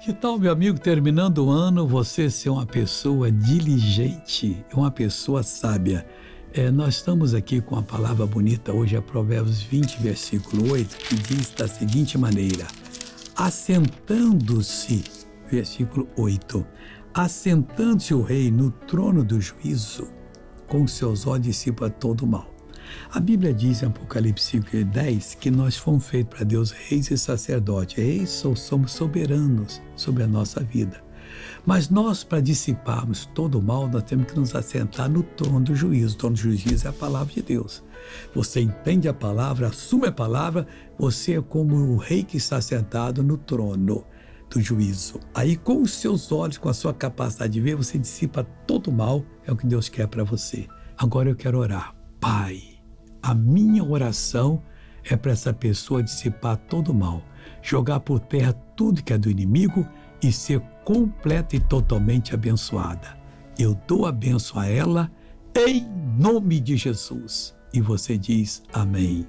Que tal, meu amigo, terminando o ano, você ser uma pessoa diligente, uma pessoa sábia? É, nós estamos aqui com a palavra bonita hoje, é Provérbios 20, versículo 8, que diz da seguinte maneira: Assentando-se, versículo 8, assentando-se o rei no trono do juízo, com seus olhos dissipa todo o mal. A Bíblia diz em Apocalipse 5 10 que nós fomos feitos para Deus reis e sacerdotes. Reis somos soberanos sobre a nossa vida. Mas nós, para dissiparmos todo o mal, nós temos que nos assentar no trono do juízo. O trono do juízo é a palavra de Deus. Você entende a palavra, assume a palavra, você é como o rei que está sentado no trono do juízo. Aí, com os seus olhos, com a sua capacidade de ver, você dissipa todo o mal, é o que Deus quer para você. Agora eu quero orar. Pai, a minha oração é para essa pessoa dissipar todo o mal, jogar por terra tudo que é do inimigo e ser completa e totalmente abençoada. Eu dou a benção a ela em nome de Jesus. E você diz amém.